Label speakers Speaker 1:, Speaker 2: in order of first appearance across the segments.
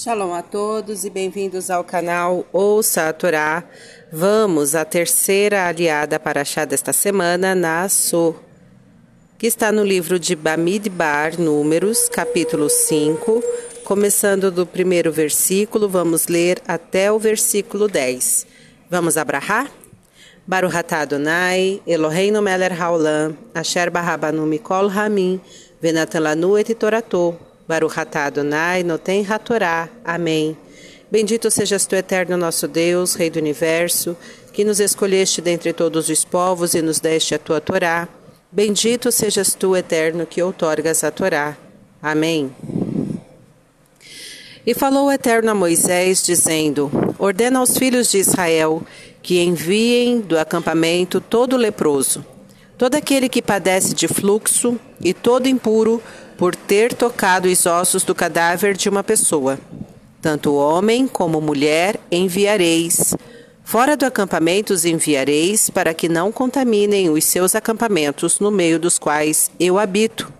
Speaker 1: Shalom a todos e bem-vindos ao canal Ouça a Torá. Vamos à terceira aliada para achar desta semana, Nassô, que está no livro de Bamidbar, Números, capítulo 5, começando do primeiro versículo, vamos ler até o versículo 10. Vamos abrahar? Baruch atah Adonai, Eloheinu melech haolam, asher barabanu mikol hamim, venatan lanu et toratou, Baruch Adonai, noten hatorá. Amém. Bendito sejas tu, eterno nosso Deus, Rei do Universo, que nos escolheste dentre todos os povos e nos deste a tua Torá. Bendito sejas tu, eterno, que outorgas a Torá. Amém. E falou o Eterno a Moisés, dizendo: Ordena aos filhos de Israel que enviem do acampamento todo leproso, todo aquele que padece de fluxo e todo impuro por ter tocado os ossos do cadáver de uma pessoa. Tanto homem como mulher enviareis. Fora do acampamento os enviareis, para que não contaminem os seus acampamentos no meio dos quais eu habito.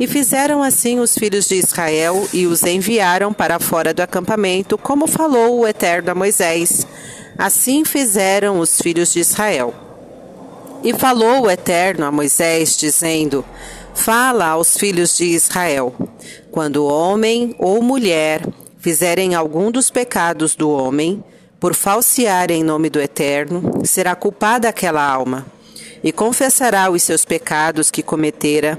Speaker 1: E fizeram assim os filhos de Israel e os enviaram para fora do acampamento, como falou o Eterno a Moisés. Assim fizeram os filhos de Israel. E falou o Eterno a Moisés, dizendo: Fala aos filhos de Israel: quando homem ou mulher fizerem algum dos pecados do homem, por falsear em nome do Eterno, será culpada aquela alma, e confessará os seus pecados que cometera,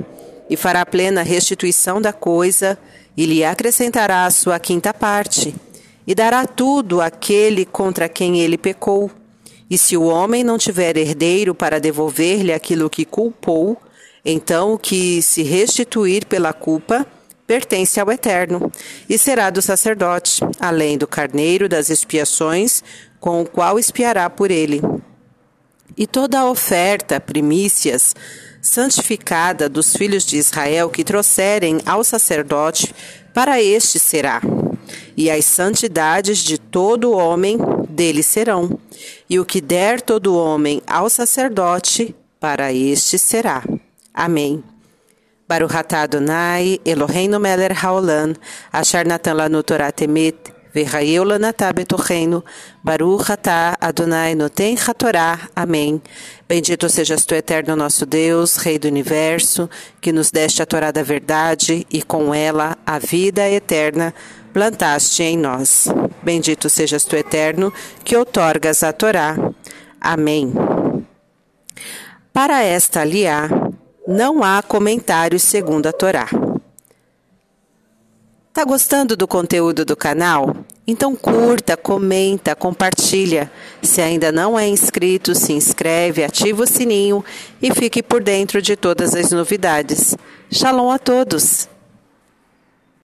Speaker 1: e fará plena restituição da coisa, e lhe acrescentará a sua quinta parte, e dará tudo àquele contra quem ele pecou. E se o homem não tiver herdeiro para devolver-lhe aquilo que culpou, então, o que se restituir pela culpa pertence ao Eterno e será do sacerdote, além do carneiro das expiações, com o qual espiará por ele. E toda a oferta, primícias, santificada dos filhos de Israel que trouxerem ao sacerdote, para este será. E as santidades de todo homem dele serão. E o que der todo homem ao sacerdote, para este será. Amém. Baruch atah Adonai, Eloheinu melech haolam, asher natan lanu Torah temet, v'chayeu lanatah betocheinu, Baruch atah Adonai noten hatorá. Amém. Bendito sejas tu, eterno nosso Deus, Rei do Universo, que nos deste a Torá da verdade e com ela a vida eterna plantaste em nós. Bendito sejas tu, eterno, que outorgas a Torá. Amém. Para esta aliá, não há comentários segundo a Torá. Tá gostando do conteúdo do canal? Então curta, comenta, compartilha. Se ainda não é inscrito, se inscreve, ativa o sininho e fique por dentro de todas as novidades. Shalom a todos!